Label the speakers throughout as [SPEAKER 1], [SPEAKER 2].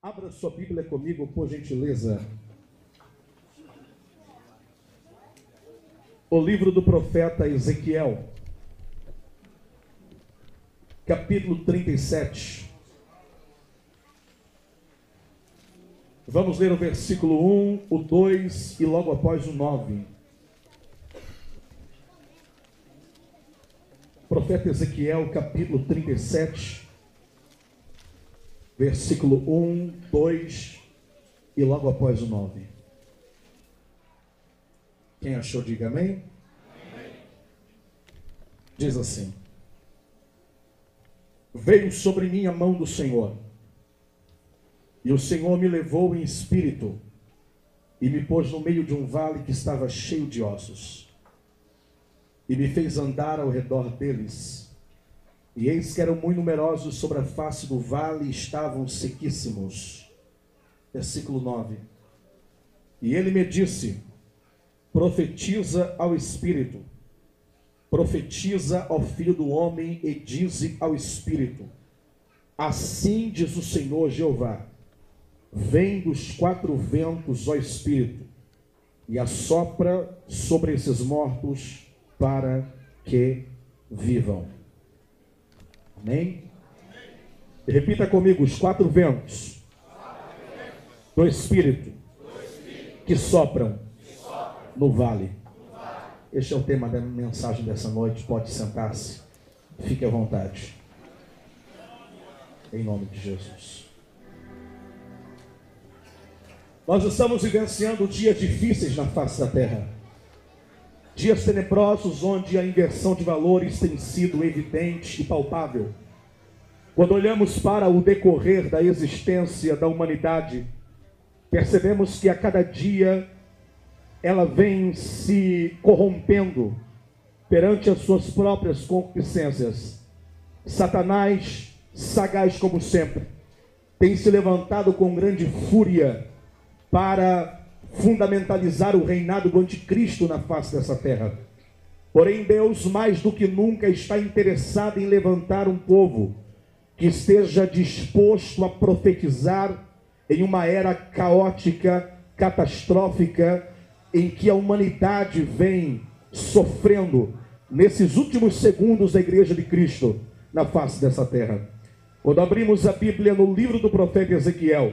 [SPEAKER 1] Abra sua Bíblia comigo, por gentileza. O livro do profeta Ezequiel, capítulo 37. Vamos ler o versículo 1, o 2 e logo após o 9. Profeta Ezequiel, capítulo 37 versículo 1, 2 e logo após o 9. Quem achou, diga amém. amém. Diz assim: Veio sobre mim a mão do Senhor, e o Senhor me levou em espírito e me pôs no meio de um vale que estava cheio de ossos, e me fez andar ao redor deles e eis que eram muito numerosos sobre a face do vale e estavam sequíssimos. Versículo 9. E ele me disse: Profetiza ao Espírito, profetiza ao Filho do Homem e dize ao Espírito: Assim diz o Senhor Jeová: Vem dos quatro ventos, ó Espírito, e assopra sobre esses mortos para que vivam. Amém? Repita comigo os quatro ventos do Espírito que sopram no vale. Este é o tema da mensagem dessa noite. Pode sentar-se. Fique à vontade. Em nome de Jesus. Nós estamos vivenciando dias difíceis na face da terra. Dias tenebrosos onde a inversão de valores tem sido evidente e palpável. Quando olhamos para o decorrer da existência da humanidade, percebemos que a cada dia ela vem se corrompendo perante as suas próprias concupiscências. Satanás, sagaz como sempre, tem se levantado com grande fúria para fundamentalizar o reinado do anticristo na face dessa terra. Porém, Deus, mais do que nunca, está interessado em levantar um povo que esteja disposto a profetizar em uma era caótica, catastrófica, em que a humanidade vem sofrendo nesses últimos segundos da Igreja de Cristo na face dessa terra. Quando abrimos a Bíblia no livro do profeta Ezequiel,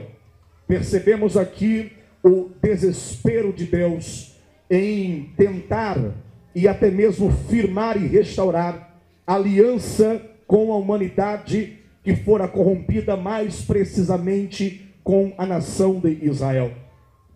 [SPEAKER 1] percebemos aqui o desespero de Deus em tentar e até mesmo firmar e restaurar aliança com a humanidade que fora corrompida mais precisamente com a nação de Israel.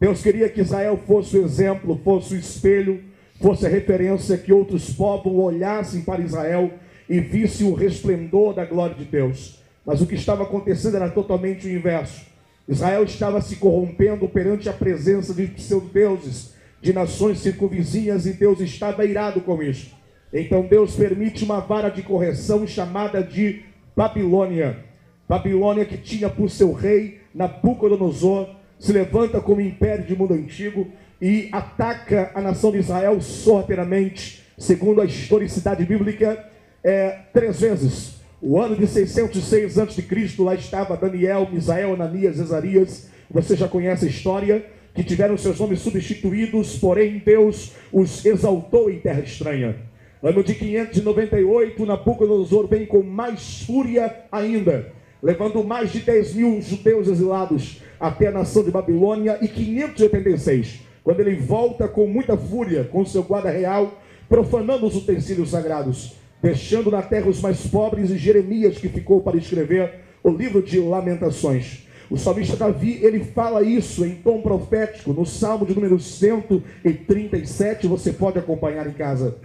[SPEAKER 1] Deus queria que Israel fosse o exemplo, fosse o espelho, fosse a referência que outros povos olhassem para Israel e vissem o resplendor da glória de Deus. Mas o que estava acontecendo era totalmente o inverso. Israel estava se corrompendo perante a presença de seus deuses, de nações circunvizinhas, e Deus estava irado com isso. Então Deus permite uma vara de correção chamada de Babilônia. Babilônia que tinha por seu rei Nabucodonosor, se levanta como império de mundo antigo e ataca a nação de Israel sorrateiramente, segundo a historicidade bíblica, é, três vezes. O ano de 606 a.C., lá estava Daniel, Misael, Ananias, Ezarias. Você já conhece a história, que tiveram seus nomes substituídos, porém Deus os exaltou em terra estranha. No ano de 598, Nabucodonosor vem com mais fúria ainda, levando mais de 10 mil judeus exilados até a nação de Babilônia, e 586, quando ele volta com muita fúria, com seu guarda real, profanando os utensílios sagrados deixando na terra os mais pobres, e Jeremias, que ficou para escrever o livro de Lamentações. O salmista Davi, ele fala isso em tom profético, no Salmo de número 137, você pode acompanhar em casa.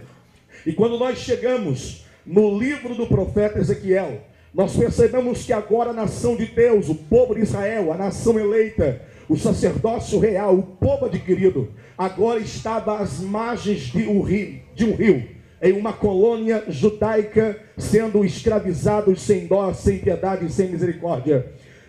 [SPEAKER 1] E quando nós chegamos no livro do profeta Ezequiel, nós percebemos que agora a nação de Deus, o povo de Israel, a nação eleita, o sacerdócio real, o povo adquirido, agora estava às margens de um rio, de um rio em uma colônia judaica, sendo escravizados sem dó, sem piedade e sem misericórdia.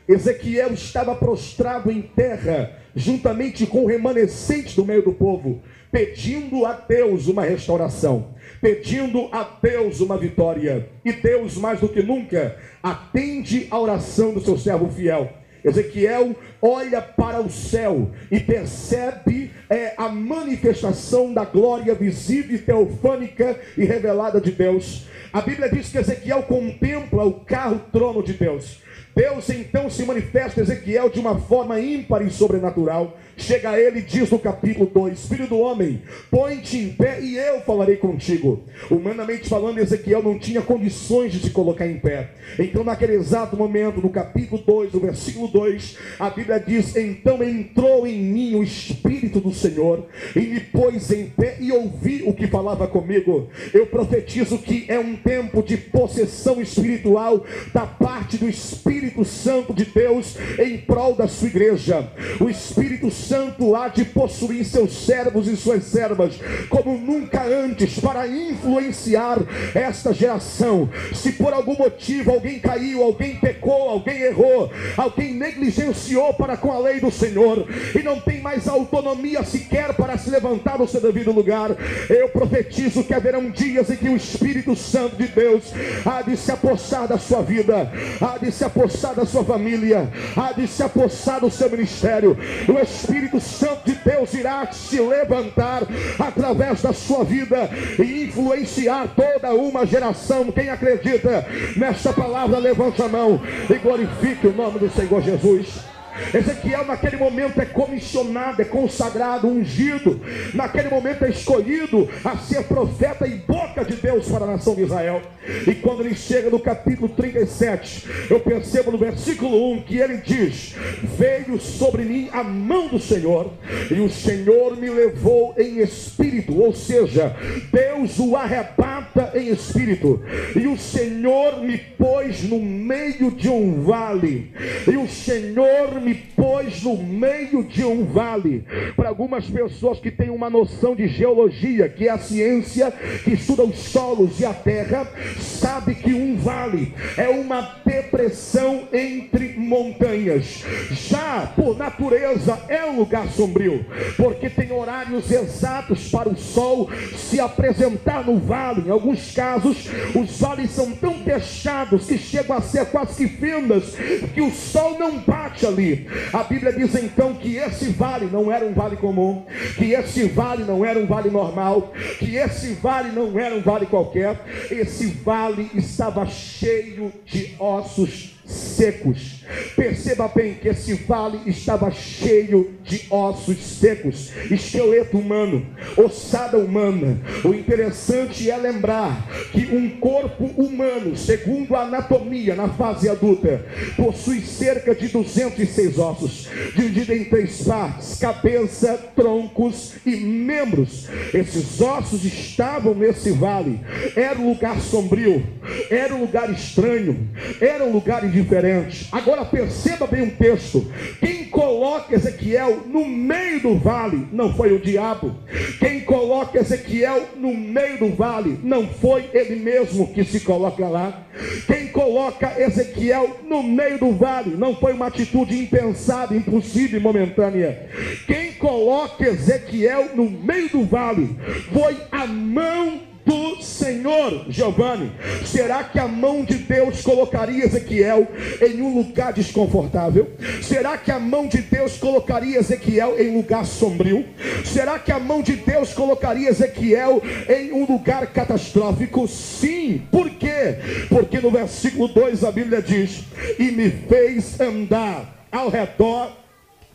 [SPEAKER 1] Ezequiel estava prostrado em terra, juntamente com o remanescente do meio do povo, pedindo a Deus uma restauração, pedindo a Deus uma vitória. E Deus, mais do que nunca, atende a oração do seu servo fiel. Ezequiel olha para o céu e percebe é, a manifestação da glória visível, teofânica e revelada de Deus. A Bíblia diz que Ezequiel contempla o carro trono de Deus. Deus então se manifesta a Ezequiel de uma forma ímpar e sobrenatural. Chega a ele e diz no capítulo 2: Filho do homem, põe-te em pé e eu falarei contigo. Humanamente falando, Ezequiel não tinha condições de se colocar em pé. Então, naquele exato momento, no capítulo 2, no versículo 2, a Bíblia diz: Então entrou em mim o Espírito do Senhor e me pôs em pé e ouvi o que falava comigo. Eu profetizo que é um tempo de possessão espiritual da parte do Espírito Santo de Deus em prol da sua igreja. O Espírito Santo Santo há de possuir seus servos e suas servas como nunca antes para influenciar esta geração. Se por algum motivo alguém caiu, alguém pecou, alguém errou, alguém negligenciou para com a lei do Senhor e não tem mais autonomia sequer para se levantar no seu devido lugar, eu profetizo que haverão dias em que o Espírito Santo de Deus há de se apossar da sua vida, há de se apossar da sua família, há de se apossar do seu ministério. O Espírito Espírito Santo de Deus irá se levantar através da sua vida e influenciar toda uma geração. Quem acredita nessa palavra, levante a mão e glorifique o nome do Senhor Jesus. Ezequiel, naquele momento, é comissionado, é consagrado, ungido. Naquele momento, é escolhido a ser profeta e boca de Deus para a nação de Israel. E quando ele chega no capítulo 37, eu percebo no versículo 1 que ele diz: Veio sobre mim a mão do Senhor, e o Senhor me levou em espírito, ou seja, Deus o arrebata em espírito, e o Senhor me pôs no meio de um vale, e o Senhor me me pôs no meio de um vale. Para algumas pessoas que têm uma noção de geologia, que é a ciência que estuda os solos e a terra, sabe que um vale é uma depressão entre montanhas. Já por natureza é um lugar sombrio, porque tem horários exatos para o sol se apresentar no vale. Em alguns casos, os vales são tão fechados que chegam a ser quase que fendas, que o sol não bate ali. A Bíblia diz então que esse vale não era um vale comum, que esse vale não era um vale normal, que esse vale não era um vale qualquer, esse vale estava cheio de ossos secos. Perceba bem que esse vale estava cheio de ossos secos, esqueleto humano, ossada humana. O interessante é lembrar que um corpo humano, segundo a anatomia na fase adulta, possui cerca de 206 ossos, dividido em três partes: cabeça, troncos e membros. Esses ossos estavam nesse vale. Era um lugar sombrio, era um lugar estranho, era um lugar diferente. Agora perceba bem um texto. Quem coloca Ezequiel no meio do vale não foi o diabo. Quem coloca Ezequiel no meio do vale não foi ele mesmo que se coloca lá. Quem coloca Ezequiel no meio do vale não foi uma atitude impensada, impossível e momentânea. Quem coloca Ezequiel no meio do vale foi a mão do Senhor, Giovanni. Será que a mão de Deus colocaria Ezequiel em um lugar desconfortável? Será que a mão de Deus colocaria Ezequiel em um lugar sombrio? Será que a mão de Deus colocaria Ezequiel em um lugar catastrófico? Sim. Por quê? Porque no versículo 2 a Bíblia diz: E me fez andar ao redor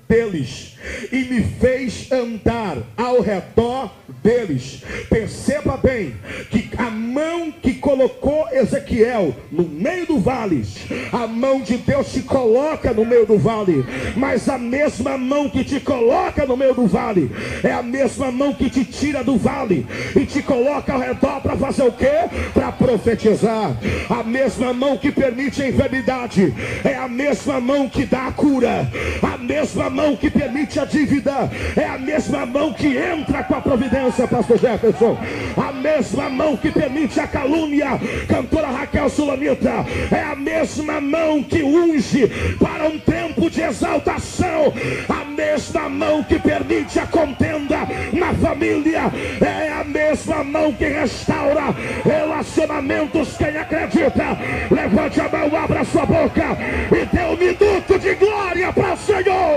[SPEAKER 1] deles e me fez andar ao redor deles. Perceba bem que a mão que colocou Ezequiel no meio do vale, a mão de Deus se coloca no meio do vale, mas a mesma mão que te coloca no meio do vale é a mesma mão que te tira do vale e te coloca ao redor para fazer o quê? Para profetizar. A mesma mão que permite a enfermidade é a mesma mão que dá a cura. A mesma mão que permite a dívida, é a mesma mão que entra com a providência, pastor Jefferson. A mesma mão que permite a calúnia, cantora Raquel Sulamita, é a mesma mão que unge para um tempo de exaltação, a mesma mão que permite a contenda na família, é a mesma mão que restaura relacionamentos. Quem acredita, levante a mão, abra sua boca e dê um minuto de glória para o Senhor.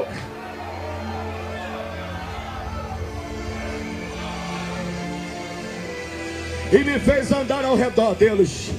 [SPEAKER 1] E me fez andar ao redor deles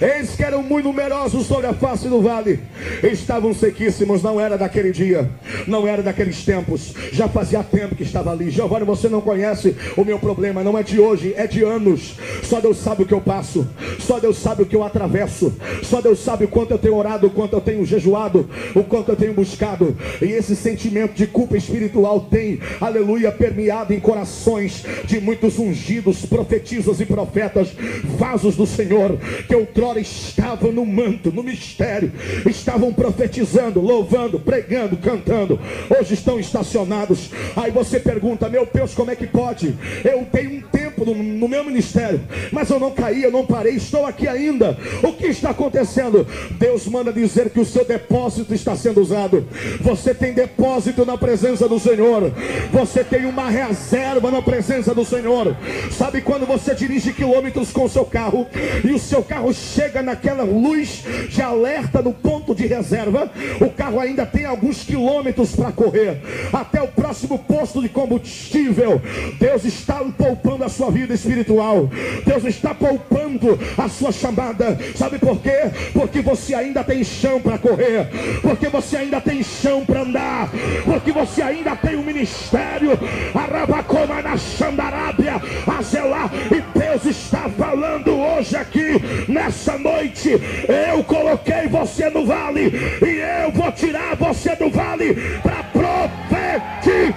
[SPEAKER 1] Eis que eram muito numerosos sobre a face do vale. Estavam sequíssimos, não era daquele dia, não era daqueles tempos. Já fazia tempo que estava ali. Giovanni, você não conhece o meu problema, não é de hoje, é de anos. Só Deus sabe o que eu passo, só Deus sabe o que eu atravesso, só Deus sabe o quanto eu tenho orado, o quanto eu tenho jejuado, o quanto eu tenho buscado. E esse sentimento de culpa espiritual tem, aleluia, permeado em corações de muitos ungidos, profetisas e profetas, vasos do Senhor, que eu outrora estavam no manto, no mistério, estavam profetizando, louvando, pregando, cantando, hoje estão estacionados. Aí você pergunta, meu Deus, como é que pode? Eu tenho um tempo no, no meu ministério, mas eu não caí, eu não parei, estou aqui ainda. O que está acontecendo? Deus manda dizer que o seu depósito está sendo usado. Você tem depósito na presença do Senhor. Você tem uma reserva na presença do Senhor. Sabe quando você dirige quilômetros com o seu carro e o seu carro chega naquela luz de alerta no ponto de reserva, o carro ainda tem alguns quilômetros para correr até o próximo posto de combustível. Deus está poupando a sua vida espiritual. Deus está poupando a sua chamada. Sabe por quê? Porque você ainda tem chão para correr, porque você ainda tem chão para andar, porque você ainda tem um ministério. Arabacoma na Xandarábia, a zelar. E Deus está falando hoje aqui nessa essa noite eu coloquei você no vale e eu vou tirar você do vale para profetizar.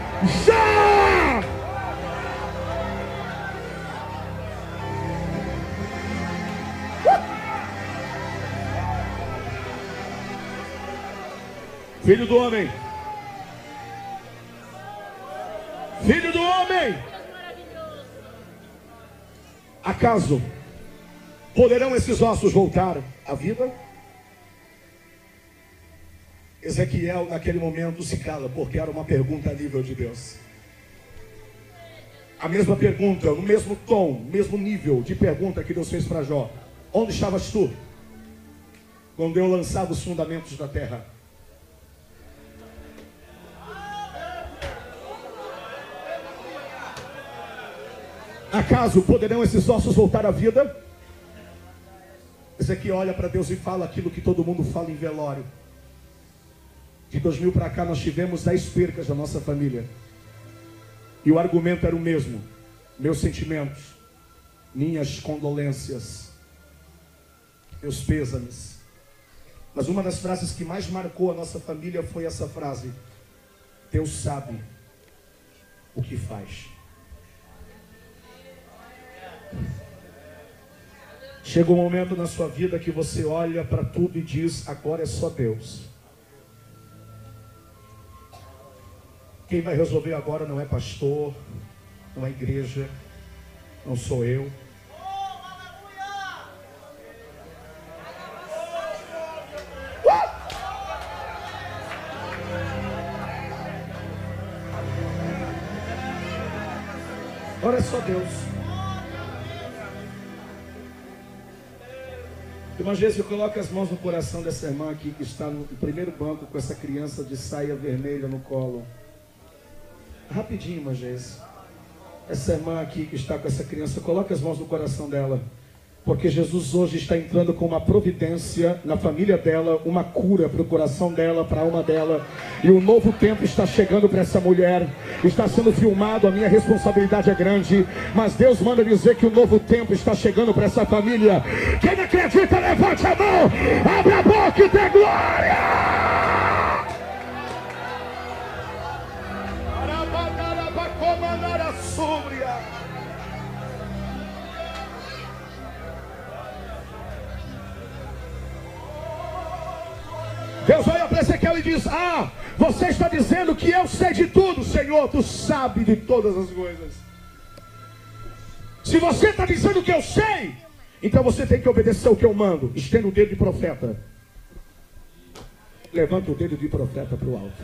[SPEAKER 1] Filho do homem. Filho do homem. Acaso Poderão esses ossos voltar à vida? Ezequiel, naquele momento, se cala, porque era uma pergunta a nível de Deus. A mesma pergunta, no mesmo tom, mesmo nível de pergunta que Deus fez para Jó: Onde estavas tu? Quando eu lançava os fundamentos da terra. Acaso poderão esses ossos voltar à vida? Aqui olha para Deus e fala aquilo que todo mundo fala em velório. De 2000 para cá nós tivemos 10 percas da nossa família. E o argumento era o mesmo. Meus sentimentos, minhas condolências, meus pêsames. Mas uma das frases que mais marcou a nossa família foi essa frase: Deus sabe o que faz. Chega um momento na sua vida que você olha para tudo e diz: agora é só Deus. Quem vai resolver agora não é pastor, não é igreja, não sou eu. Agora é só Deus. Jéssica, coloque as mãos no coração dessa irmã aqui que está no primeiro banco com essa criança de saia vermelha no colo. Rapidinho, Jéssica. Essa irmã aqui que está com essa criança, coloque as mãos no coração dela. Porque Jesus hoje está entrando com uma providência na família dela, uma cura para o coração dela, para a alma dela. E um novo tempo está chegando para essa mulher. Está sendo filmado, a minha responsabilidade é grande. Mas Deus manda dizer que o um novo tempo está chegando para essa família. Quem acredita, levante a mão, abre a boca e dê glória. Deus olha para Ezequiel e diz: Ah, você está dizendo que eu sei de tudo, Senhor, tu sabe de todas as coisas. Se você está dizendo que eu sei, então você tem que obedecer o que eu mando. Estenda o dedo de profeta. Levanta o dedo de profeta para o alto.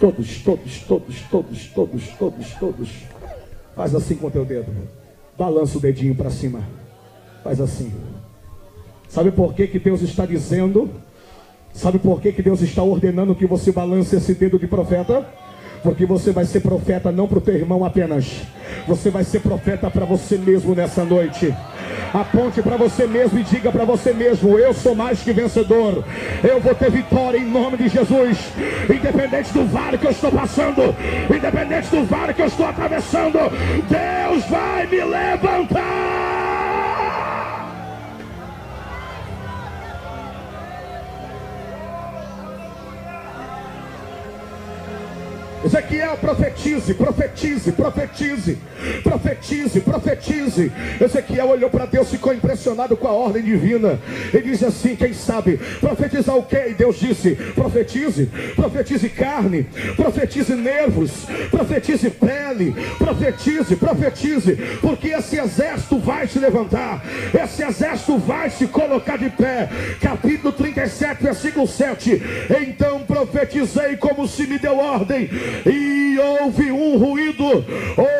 [SPEAKER 1] Todos, todos, todos, todos, todos, todos, todos. Faz assim com o teu dedo. Balança o dedinho para cima. Faz assim. Sabe por que, que Deus está dizendo Sabe por que, que Deus está ordenando que você balance esse dedo de profeta? Porque você vai ser profeta não para o teu irmão apenas. Você vai ser profeta para você mesmo nessa noite. Aponte para você mesmo e diga para você mesmo: Eu sou mais que vencedor. Eu vou ter vitória em nome de Jesus. Independente do vale que eu estou passando, independente do vale que eu estou atravessando, Deus vai me levantar. Ezequiel, profetize, profetize, profetize, profetize, profetize. Ezequiel olhou para Deus, ficou impressionado com a ordem divina. Ele diz assim: quem sabe profetizar o que? E Deus disse: profetize, profetize carne, profetize nervos, profetize pele, profetize, profetize, porque esse exército vai se levantar, esse exército vai se colocar de pé. Capítulo 37, versículo 7. Então profetizei como se me deu ordem e houve um ruído.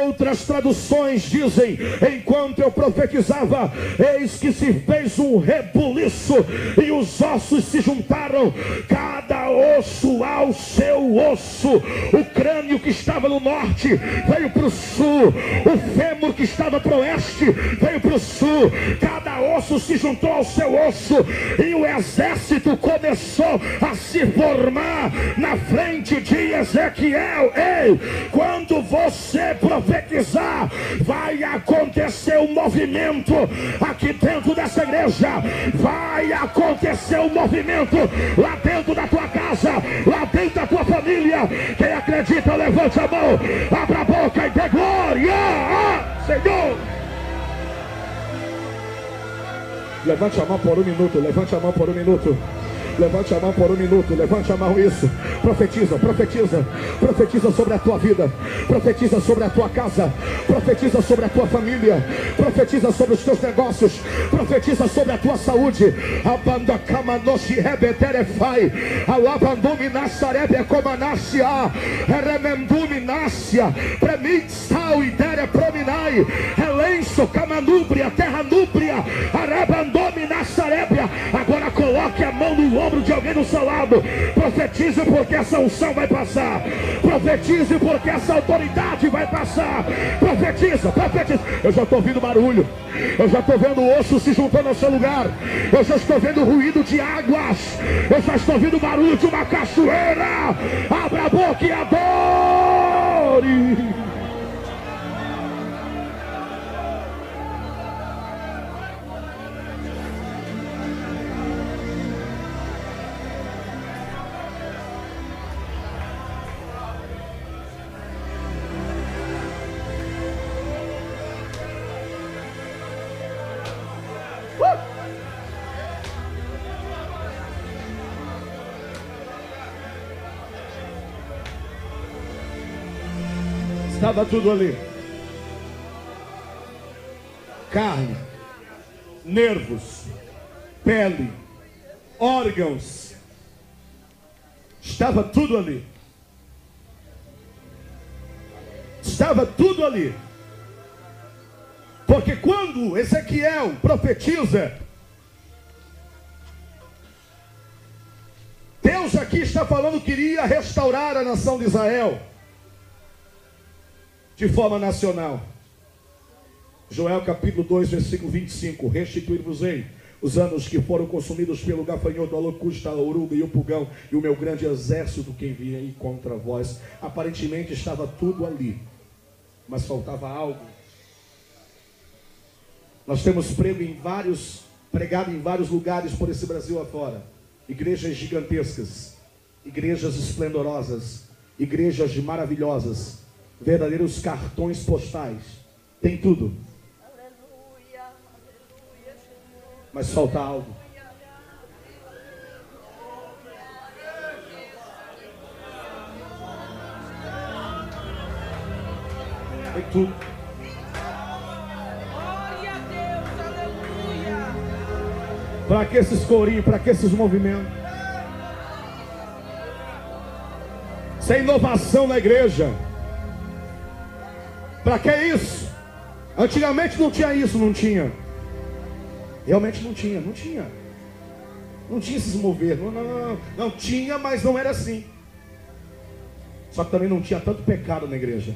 [SPEAKER 1] Outras traduções dizem: enquanto eu profetizava, eis que se fez um rebuliço e os ossos se juntaram, cada osso ao seu osso. O crânio que estava no norte veio para o sul, o fêmur que estava para o oeste veio para o sul. Cada osso se juntou ao seu osso e o exército começou a se formar na frente de Ezequiel. Israel, ei, quando você profetizar, vai acontecer um movimento aqui dentro dessa igreja, vai acontecer um movimento lá dentro da tua casa, lá dentro da tua família. Quem acredita, levante a mão, abra a boca e dê glória, Senhor. Levante a mão por um minuto, levante a mão por um minuto. Levante a mão por um minuto, levante a mão isso. Profetiza, profetiza, profetiza sobre a tua vida, profetiza sobre a tua casa, profetiza sobre a tua família, profetiza sobre os teus negócios, profetiza sobre a tua saúde. Abanda kamanoshi rebeterefai, alabandumi nasarebe comanácia, remendumi nácia, premitsau idere prominai, relenço camanúbria, terra núbria, arabandome nasarébia. Agora coloque a mão no ombro de alguém do seu lado. Profetize porque essa unção vai passar. Profetize porque essa autoridade vai passar. Profetiza, profetiza. Eu já estou ouvindo barulho. Eu já estou vendo osso se juntando ao seu lugar. Eu já estou vendo ruído de águas. Eu já estou ouvindo barulho de uma cachoeira. Abra a boca e adore. Estava tudo ali. Carne, nervos, pele, órgãos. Estava tudo ali. Estava tudo ali. Porque quando Ezequiel profetiza, Deus aqui está falando que iria restaurar a nação de Israel de forma nacional. Joel capítulo 2, versículo 25: Restituir-vos-ei os anos que foram consumidos pelo gafanhoto, a locusta, a oruga e o pulgão, e o meu grande exército que enviei contra vós. Aparentemente estava tudo ali, mas faltava algo. Nós temos prego em vários, pregado em vários lugares por esse Brasil afora. Igrejas gigantescas, igrejas esplendorosas, igrejas maravilhosas, verdadeiros cartões postais. Tem tudo. Mas falta algo. Tem tudo. Para que esses corinhos, para que esses movimentos? Sem inovação na igreja. Para que isso? Antigamente não tinha isso, não tinha. Realmente não tinha, não tinha. Não tinha esses mover. Não, não, não, não. tinha, mas não era assim. Só que também não tinha tanto pecado na igreja.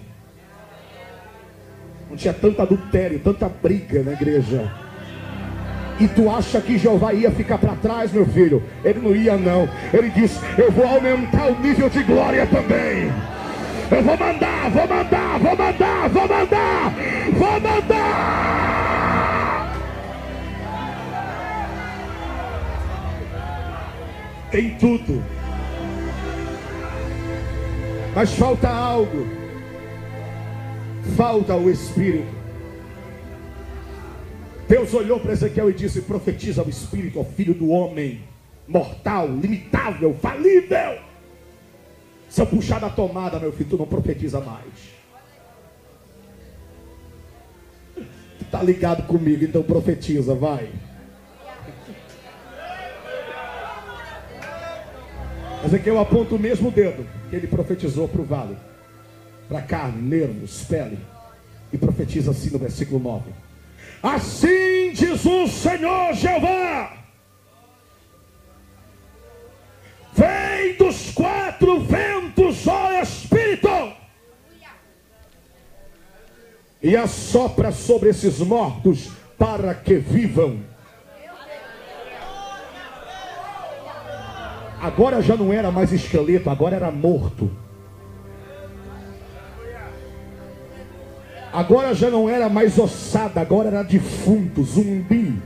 [SPEAKER 1] Não tinha tanto adultério, tanta briga na igreja. E tu acha que Jeová ia ficar para trás, meu filho? Ele não ia, não. Ele disse: Eu vou aumentar o nível de glória também. Eu vou mandar, vou mandar, vou mandar, vou mandar, vou mandar. Tem tudo. Mas falta algo. Falta o Espírito. Deus olhou para Ezequiel e disse: Profetiza o Espírito ao filho do homem, mortal, limitável, falível. Se eu puxar da tomada, meu filho, tu não profetiza mais. Tu está ligado comigo, então profetiza, vai. Ezequiel aponta o mesmo dedo que ele profetizou para o vale, para carne, nervos, pele, e profetiza assim no versículo 9: Assim diz o Senhor Jeová Dos quatro ventos, ó Espírito, e assopra sobre esses mortos para que vivam. Agora já não era mais esqueleto, agora era morto. Agora já não era mais ossada, agora era defunto, zumbi.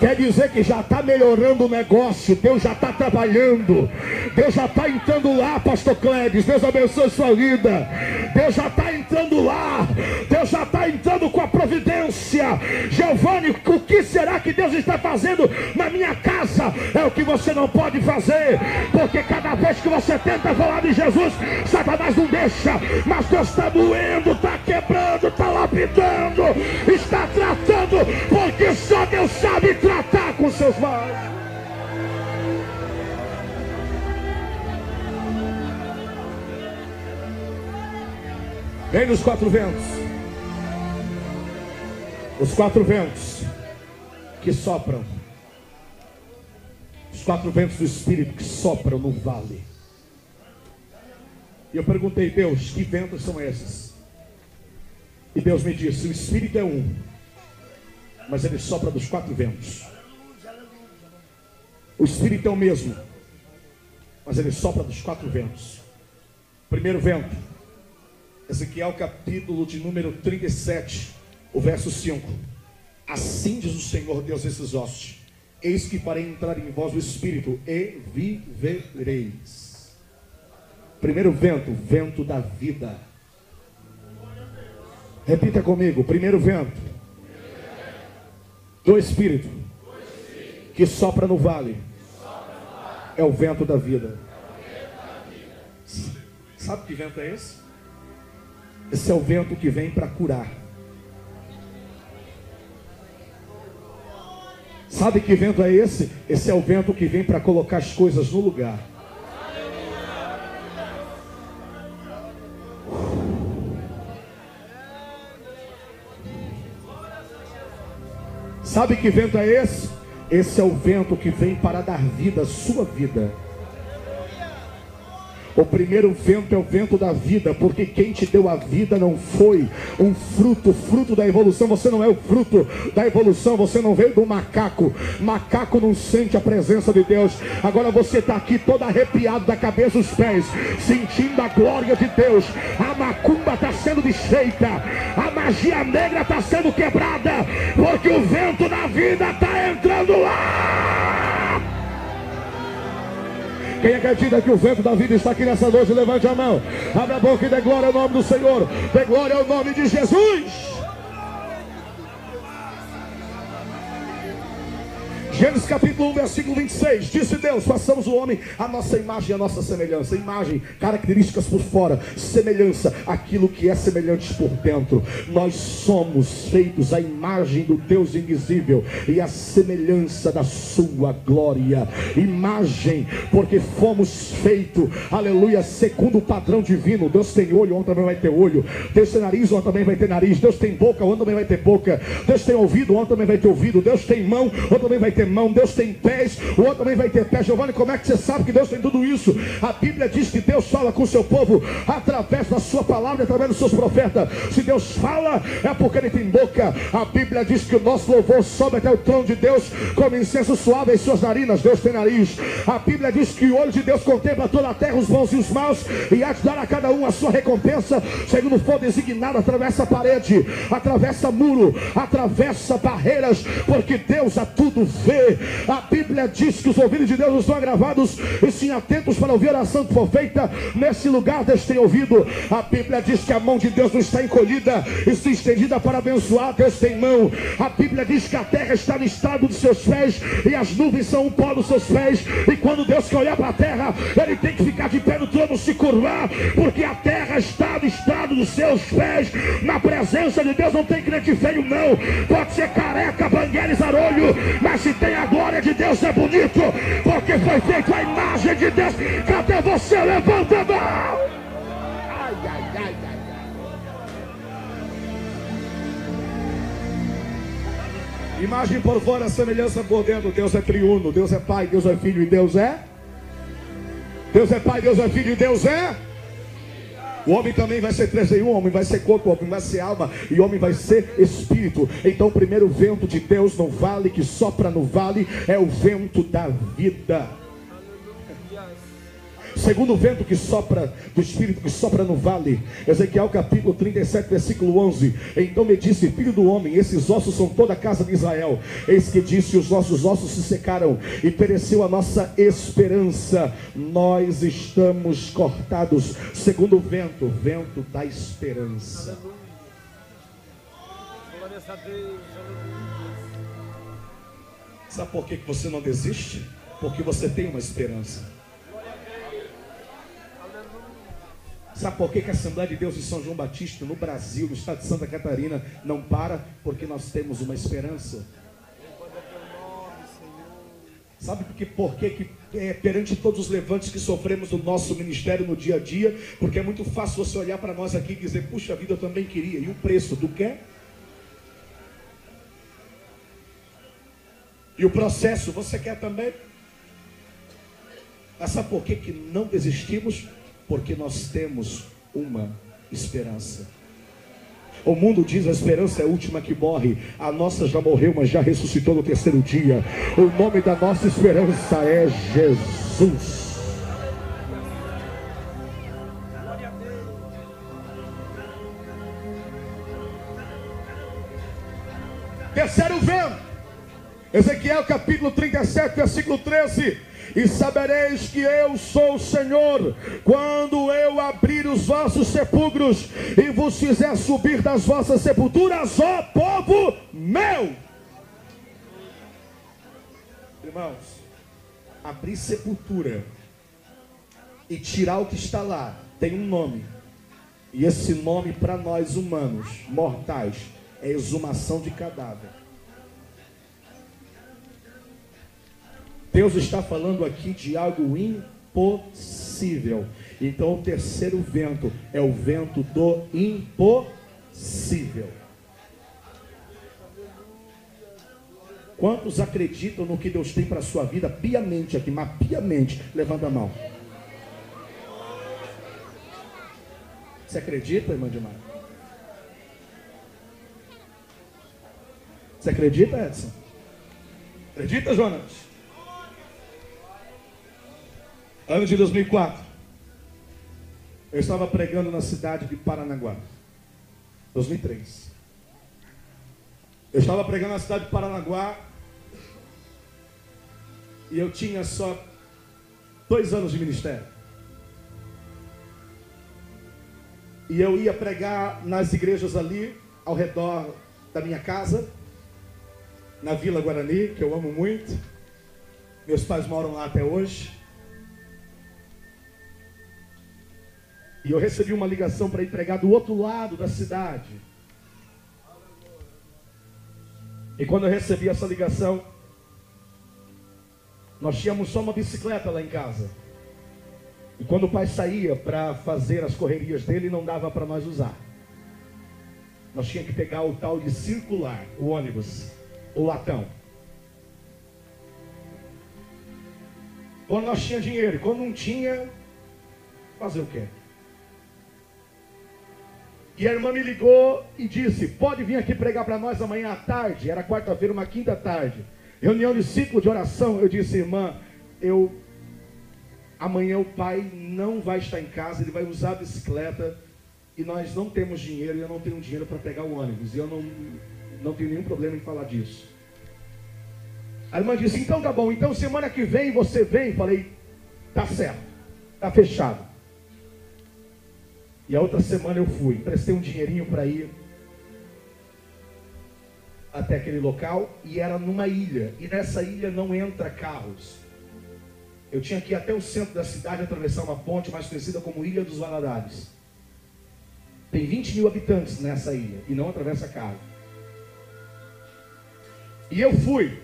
[SPEAKER 1] Quer dizer que já está melhorando o negócio, Deus já está trabalhando, Deus já está entrando lá, pastor Cledes, Deus abençoe sua vida, Deus já está entrando lá, Deus já está entrando com a providência. Giovanni, o que será que Deus está fazendo na minha casa? É o que você não pode fazer, porque cada vez que você tenta falar de Jesus, Satanás não deixa, mas Deus está doendo, está quebrando, está lapidando, está tratando, porque só Deus sabe tratar com seus mãos. Vem nos quatro ventos. Os quatro ventos que sopram. Os quatro ventos do Espírito que sopram no vale. E eu perguntei, Deus, que ventos são esses? E Deus me disse: o Espírito é um mas ele sopra dos quatro ventos. O Espírito é o mesmo, mas ele sopra dos quatro ventos. Primeiro vento, Ezequiel capítulo de número 37, o verso 5. Assim diz o Senhor Deus esses ossos: Eis que farei entrar em vós o Espírito e vivereis. Primeiro vento, vento da vida. Repita comigo: primeiro vento, do Espírito que sopra no vale é o vento da vida. Sabe que vento é esse? Esse é o vento que vem para curar. Sabe que vento é esse? Esse é o vento que vem para colocar as coisas no lugar. Sabe que vento é esse? Esse é o vento que vem para dar vida à sua vida. O primeiro vento é o vento da vida, porque quem te deu a vida não foi um fruto, fruto da evolução. Você não é o fruto da evolução, você não veio do macaco. Macaco não sente a presença de Deus. Agora você está aqui todo arrepiado da cabeça aos pés, sentindo a glória de Deus. A macumba está sendo desfeita, a magia negra está sendo quebrada, porque o vento da vida está entrando lá. Quem acredita que o vento da vida está aqui nessa noite, levante a mão. Abra a boca e dê glória ao nome do Senhor. Dê glória ao nome de Jesus. Gênesis capítulo 1, versículo 26. Disse Deus: façamos o homem a nossa imagem e a nossa semelhança. Imagem, características por fora, semelhança, aquilo que é semelhante por dentro. Nós somos feitos à imagem do Deus invisível e a semelhança da sua glória. Imagem, porque fomos feitos, aleluia, segundo o padrão divino. Deus tem olho, onde também vai ter olho. Deus tem nariz, onde também vai ter nariz. Deus tem boca, onde também vai ter boca. Deus tem ouvido, onde também vai ter ouvido. Deus tem mão, onde também vai ter mão. Deus tem pés, o outro também vai ter pés. Giovanni, como é que você sabe que Deus tem tudo isso? A Bíblia diz que Deus fala com o seu povo através da sua palavra, através dos seus profetas. Se Deus fala, é porque ele tem boca. A Bíblia diz que o nosso louvor sobe até o trono de Deus como incenso suave em suas narinas. Deus tem nariz. A Bíblia diz que o olho de Deus contempla toda a terra, os bons e os maus, e há de dar a cada um a sua recompensa, segundo for designado, atravessa parede, atravessa muro, atravessa barreiras, porque Deus a tudo vê. A Bíblia diz que os ouvidos de Deus estão agravados e sim atentos para ouvir a oração que for feita nesse lugar. Deus tem ouvido. A Bíblia diz que a mão de Deus não está encolhida e se estendida para abençoar. Deus tem mão. A Bíblia diz que a terra está no estado dos seus pés e as nuvens são um pó dos seus pés. E quando Deus quer olhar para a terra, ele tem que ficar se curvar, porque a terra está no estado dos seus pés. Na presença de Deus não tem crente feio, não. Pode ser careca, bangueira e zarolho, mas se tem a glória de Deus é bonito, porque foi feito a imagem de Deus. Cadê você? Levanta a mão! Ai, ai, ai, ai. Imagem por fora, semelhança por dentro. Deus é triuno, Deus é Pai, Deus é Filho e Deus é? Deus é Pai, Deus é Filho e Deus é? O homem também vai ser três em um, o homem vai ser corpo, o homem vai ser alma e o homem vai ser espírito. Então o primeiro vento de Deus no vale, que sopra no vale, é o vento da vida. Segundo o vento que sopra, do Espírito que sopra no vale. Ezequiel capítulo 37, versículo 11. Então me disse, filho do homem, esses ossos são toda a casa de Israel. Eis que disse, os nossos ossos se secaram e pereceu a nossa esperança. Nós estamos cortados. Segundo o vento, vento da esperança. Sabe por que você não desiste? Porque você tem uma esperança. Sabe por que, que a Assembleia de Deus de São João Batista, no Brasil, no estado de Santa Catarina, não para? Porque nós temos uma esperança. Sabe por que, que é, perante todos os levantes que sofremos no nosso ministério no dia a dia? Porque é muito fácil você olhar para nós aqui e dizer, puxa vida, eu também queria. E o preço do quê? E o processo, você quer também? Mas sabe por que, que não desistimos? Porque nós temos uma esperança. O mundo diz a esperança é a última que morre. A nossa já morreu, mas já ressuscitou no terceiro dia. O nome da nossa esperança é Jesus. Terceiro vento. Ezequiel capítulo 37, versículo 13 e sabereis que eu sou o Senhor, quando eu abrir os vossos sepulcros e vos fizer subir das vossas sepulturas, ó povo meu. Irmãos, abrir sepultura e tirar o que está lá tem um nome. E esse nome para nós humanos, mortais, é exumação de cadáver. Deus está falando aqui de algo impossível. Então, o terceiro vento é o vento do impossível. Quantos acreditam no que Deus tem para a sua vida piamente aqui, mas piamente? Levanta a mão. Você acredita, irmã de Mar? Você acredita, Edson? Acredita, Jonas? Ano de 2004. Eu estava pregando na cidade de Paranaguá. 2003. Eu estava pregando na cidade de Paranaguá. E eu tinha só dois anos de ministério. E eu ia pregar nas igrejas ali, ao redor da minha casa, na Vila Guarani, que eu amo muito. Meus pais moram lá até hoje. E eu recebi uma ligação para ir pregar do outro lado da cidade. E quando eu recebi essa ligação, nós tínhamos só uma bicicleta lá em casa. E quando o pai saía para fazer as correrias dele, não dava para nós usar. Nós tínhamos que pegar o tal de circular, o ônibus, o latão. Quando nós tínhamos dinheiro, quando não tinha, fazer o quê? E a irmã me ligou e disse: Pode vir aqui pregar para nós amanhã à tarde. Era quarta-feira, uma quinta tarde. Reunião de ciclo de oração. Eu disse, irmã, eu amanhã o pai não vai estar em casa, ele vai usar a bicicleta e nós não temos dinheiro e eu não tenho dinheiro para pegar o ônibus. E eu não, não tenho nenhum problema em falar disso. A irmã disse, então tá bom, então semana que vem você vem. Falei, tá certo, tá fechado. E a outra semana eu fui, prestei um dinheirinho para ir até aquele local e era numa ilha. E nessa ilha não entra carros. Eu tinha que ir até o centro da cidade atravessar uma ponte mais conhecida como Ilha dos Valadares. Tem 20 mil habitantes nessa ilha e não atravessa carro. E eu fui.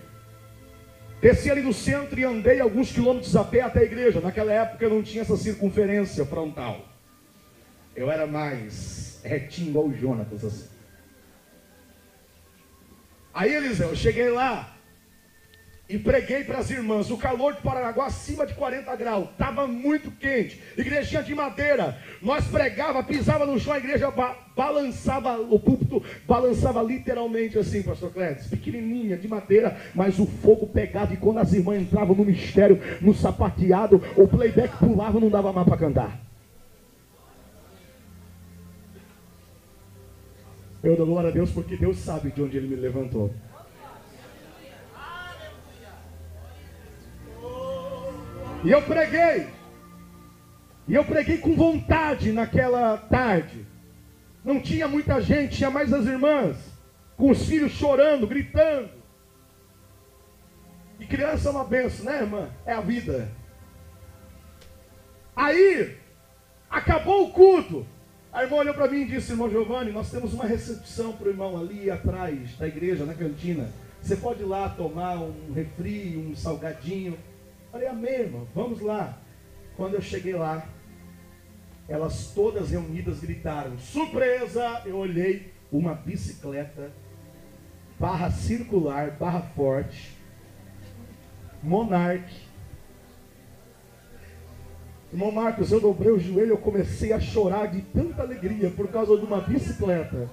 [SPEAKER 1] Desci ali no centro e andei alguns quilômetros a pé até a igreja. Naquela época não tinha essa circunferência frontal. Eu era mais retinho igual o Jonatas assim. Aí, Eliseu, eu cheguei lá e preguei para as irmãs. O calor de Paranaguá acima de 40 graus, estava muito quente. Igrejinha de madeira. Nós pregava, pisava no chão, a igreja ba balançava, o púlpito balançava literalmente assim, pastor Clédes, pequenininha, de madeira, mas o fogo pegava e quando as irmãs entravam no mistério, no sapateado, o playback pulava, não dava mais para cantar. Eu dou glória a Deus porque Deus sabe de onde Ele me levantou. E eu preguei. E eu preguei com vontade naquela tarde. Não tinha muita gente, tinha mais as irmãs, com os filhos chorando, gritando. E criança é uma benção, né, irmã? É a vida. Aí, acabou o culto. A irmã olhou para mim e disse, irmão Giovanni, nós temos uma recepção para o irmão ali atrás da igreja, na cantina. Você pode ir lá tomar um refri, um salgadinho. Falei, amém, irmão, vamos lá. Quando eu cheguei lá, elas todas reunidas gritaram, surpresa! Eu olhei uma bicicleta, barra circular, barra forte, Monarch, Irmão Marcos, eu dobrei o joelho, eu comecei a chorar de tanta alegria por causa de uma bicicleta.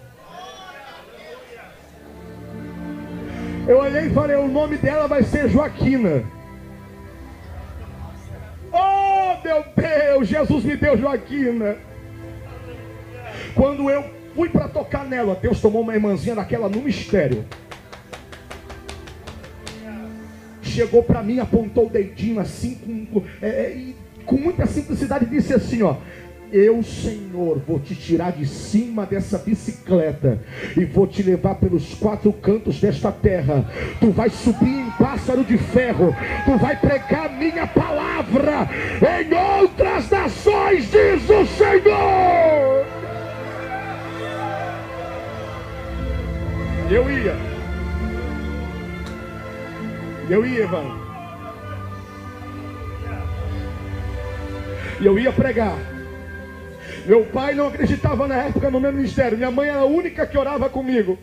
[SPEAKER 1] Eu olhei e falei, o nome dela vai ser Joaquina. Oh, meu Deus, Jesus me deu Joaquina. Quando eu fui para tocar nela, Deus tomou uma irmãzinha daquela no mistério. Chegou para mim, apontou o dedinho assim, com, é, é, e com muita simplicidade, disse assim: Ó, eu, Senhor, vou te tirar de cima dessa bicicleta e vou te levar pelos quatro cantos desta terra. Tu vai subir em pássaro de ferro, tu vai pregar minha palavra em outras nações, diz o Senhor. Eu ia, eu ia, irmão. E eu ia pregar. Meu pai não acreditava na época no meu ministério. Minha mãe era a única que orava comigo.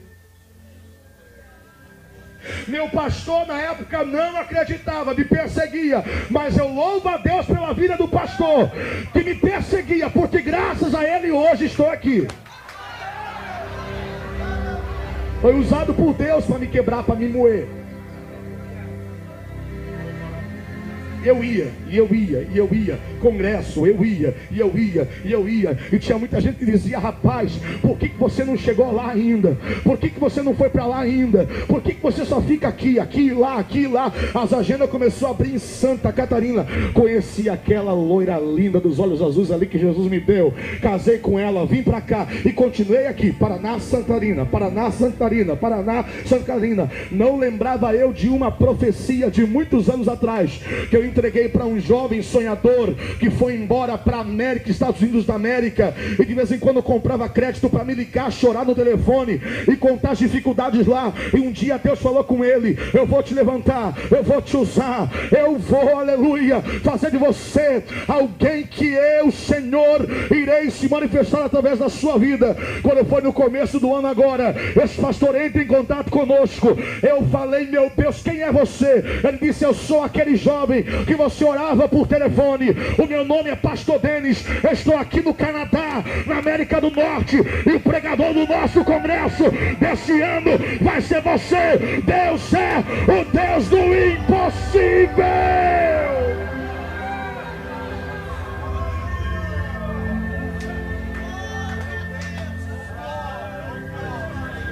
[SPEAKER 1] Meu pastor na época não acreditava, me perseguia, mas eu louvo a Deus pela vida do pastor que me perseguia, porque graças a ele hoje estou aqui. Foi usado por Deus para me quebrar, para me moer. Eu ia, e eu ia, e eu ia. Congresso, eu ia, e eu ia, e eu ia. E tinha muita gente que dizia, rapaz, por que, que você não chegou lá ainda? Por que, que você não foi para lá ainda? Por que, que você só fica aqui, aqui, lá, aqui, lá? As agendas começou a abrir em Santa Catarina. Conheci aquela loira linda dos olhos azuis ali que Jesus me deu. Casei com ela, vim para cá e continuei aqui. Paraná, Santa Catarina, Paraná, Santa Catarina, Paraná, Santa Catarina. Não lembrava eu de uma profecia de muitos anos atrás que eu entreguei para um jovem sonhador que foi embora para a América, Estados Unidos da América, e de vez em quando comprava crédito para me ligar, chorar no telefone e contar as dificuldades lá. E um dia Deus falou com ele: Eu vou te levantar, eu vou te usar, eu vou, aleluia, fazer de você alguém que eu, Senhor, irei se manifestar através da sua vida. Quando foi no começo do ano agora, esse pastor entra em contato conosco. Eu falei, meu Deus, quem é você? Ele disse: Eu sou aquele jovem que você orava por telefone. O meu nome é Pastor Denis. Estou aqui no Canadá, na América do Norte. E o pregador do nosso congresso desse ano vai ser você. Deus é o Deus do impossível.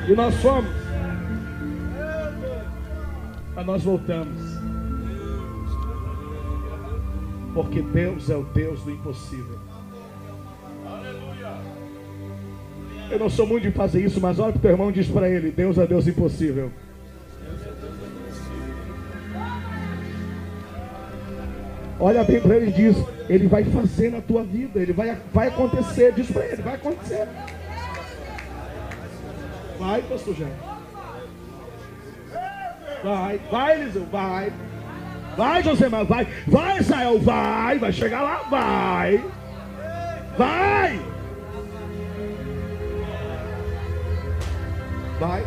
[SPEAKER 1] E nós fomos. Mas nós voltamos. Porque Deus é o Deus do impossível. Eu não sou muito de fazer isso, mas olha para o teu irmão e diz para ele: Deus é Deus impossível. Olha bem para ele e diz: Ele vai fazer na tua vida, ele vai, vai acontecer. Diz para ele: Vai acontecer. Vai, pastor Jean. Vai, vai, Eliseu, vai. Vai, Josemar, vai. Vai, Israel, vai. Vai chegar lá, vai. Vai. Vai.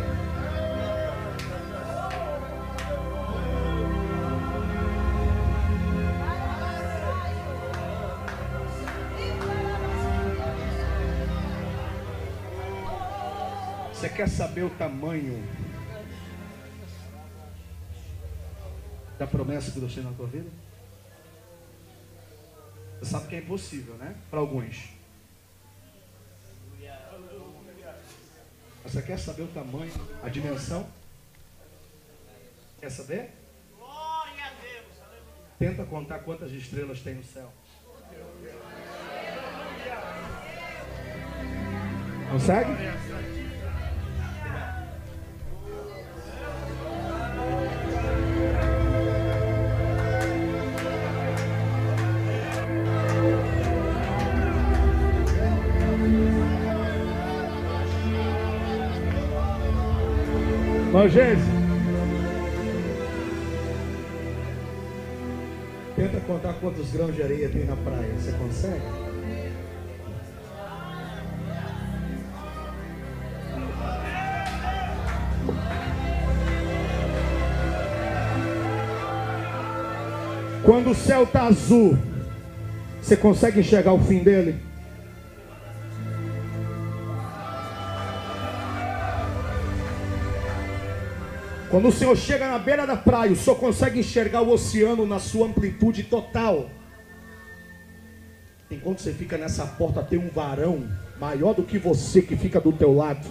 [SPEAKER 1] Você quer saber o tamanho da promessa que Deus tem na tua vida? Você sabe que é impossível, né? Para alguns. Você quer saber o tamanho, a dimensão? Quer saber?
[SPEAKER 2] Glória a Deus.
[SPEAKER 1] Tenta contar quantas estrelas tem no céu. Consegue? Nojese. Tenta contar quantos grãos de areia tem na praia. Você consegue? Quando o céu está azul, você consegue enxergar o fim dele? Quando o Senhor chega na beira da praia, o Senhor consegue enxergar o oceano na sua amplitude total. Enquanto você fica nessa porta, tem um varão maior do que você que fica do teu lado.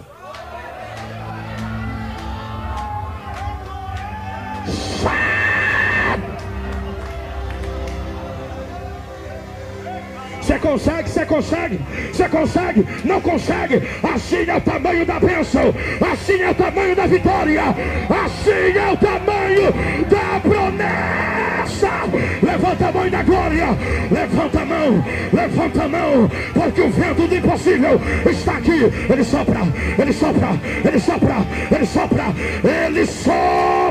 [SPEAKER 1] Você consegue, você consegue, você consegue, não consegue. Assim é o tamanho da bênção, assim é o tamanho da vitória, assim é o tamanho da promessa. Levanta a mão da glória, levanta a mão, levanta a mão, porque o vento do impossível está aqui. Ele sopra, ele sopra, ele sopra, ele sopra, ele sopra.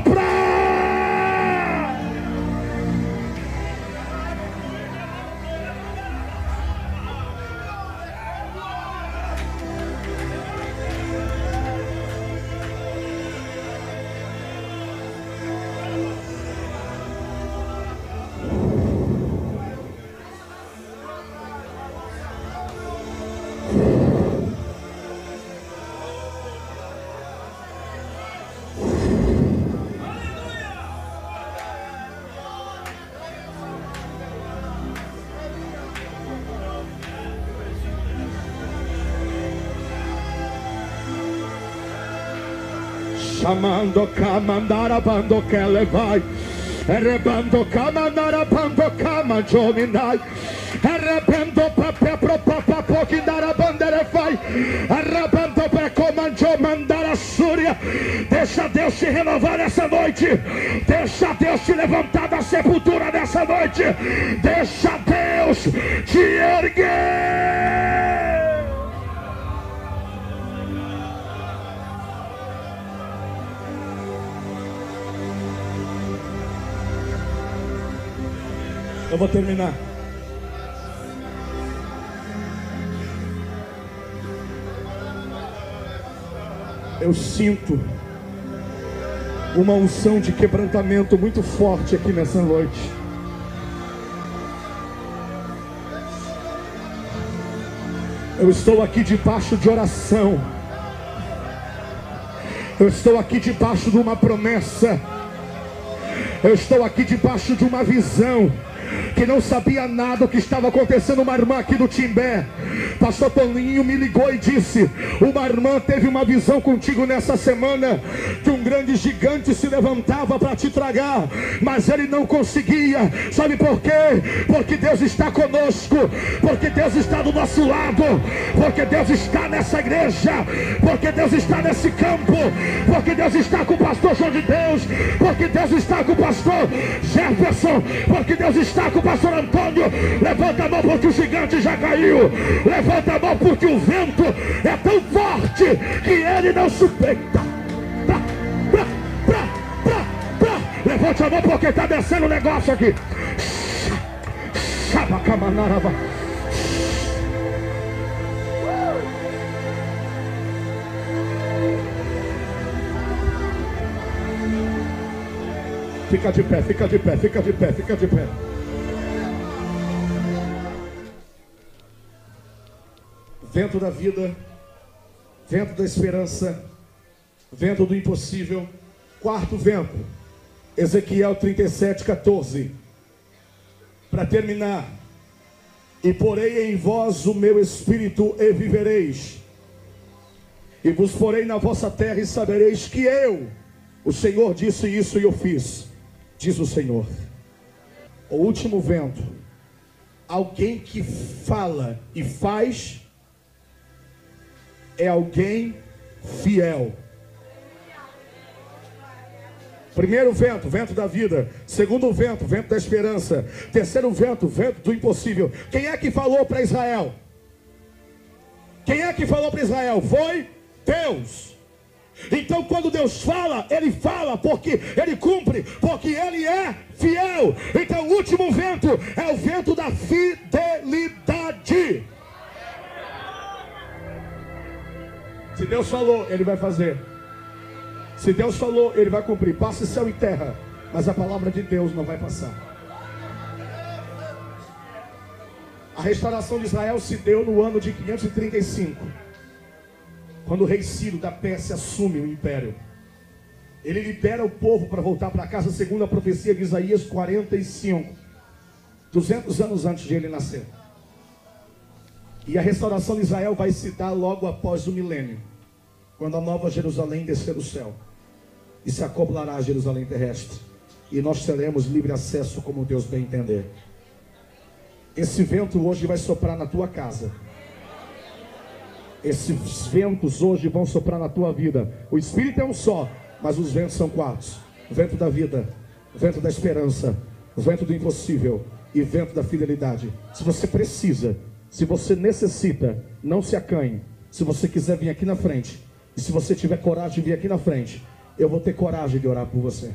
[SPEAKER 1] Chamando camandara bando que levai. Rebando camandara bando cama jominai. Rebendo papel pro papa poquindara bandera vai. Rebando pra comandar mandara súria. Deixa Deus te renovar nessa noite. Deixa Deus te levantar da sepultura nessa noite. Deixa Deus te erguer. Eu vou terminar. Eu sinto uma unção de quebrantamento muito forte aqui nessa noite. Eu estou aqui debaixo de oração. Eu estou aqui debaixo de uma promessa. Eu estou aqui debaixo de uma visão que não sabia nada o que estava acontecendo. Uma irmã aqui do Timbé, Pastor Toninho me ligou e disse: Uma irmã teve uma visão contigo nessa semana que um grande gigante se levantava para te tragar, mas ele não conseguia. Sabe por quê? Porque Deus está conosco, porque Deus está do nosso lado, porque Deus está nessa igreja, porque Deus está nesse campo, porque Deus está com o pastor João de Deus, porque Deus está com o pastor Jefferson, porque Deus está com o pastor Antônio. Levanta a mão porque o gigante já caiu. Levanta a mão porque o vento é tão forte que ele não pra. Levante a mão porque está descendo o negócio aqui. Chabacamanarava. Fica de pé, fica de pé, fica de pé, fica de pé. Vento da vida, vento da esperança, vento do impossível. Quarto vento, Ezequiel 37, 14. Para terminar, e porei em vós o meu espírito e vivereis, e vos porei na vossa terra e sabereis que eu, o Senhor, disse isso e eu fiz diz o Senhor. O último vento, alguém que fala e faz, é alguém fiel. Primeiro vento, vento da vida. Segundo vento, vento da esperança. Terceiro vento, vento do impossível. Quem é que falou para Israel? Quem é que falou para Israel? Foi Deus. Então, quando Deus fala, Ele fala porque Ele cumpre, porque Ele é fiel. Então, o último vento é o vento da fidelidade. Se Deus falou, Ele vai fazer. Se Deus falou, Ele vai cumprir. Passe céu e terra, mas a palavra de Deus não vai passar. A restauração de Israel se deu no ano de 535. Quando o rei Ciro da Pérsia assume o império, ele libera o povo para voltar para casa, segundo a profecia de Isaías 45, 200 anos antes de ele nascer. E a restauração de Israel vai se dar logo após o milênio, quando a nova Jerusalém descer do céu e se acoplará a Jerusalém terrestre, e nós teremos livre acesso como Deus bem entender. Esse vento hoje vai soprar na tua casa. Esses ventos hoje vão soprar na tua vida. O Espírito é um só, mas os ventos são quatro: vento da vida, vento da esperança, vento do impossível e vento da fidelidade. Se você precisa, se você necessita, não se acanhe. Se você quiser vir aqui na frente, e se você tiver coragem de vir aqui na frente, eu vou ter coragem de orar por você.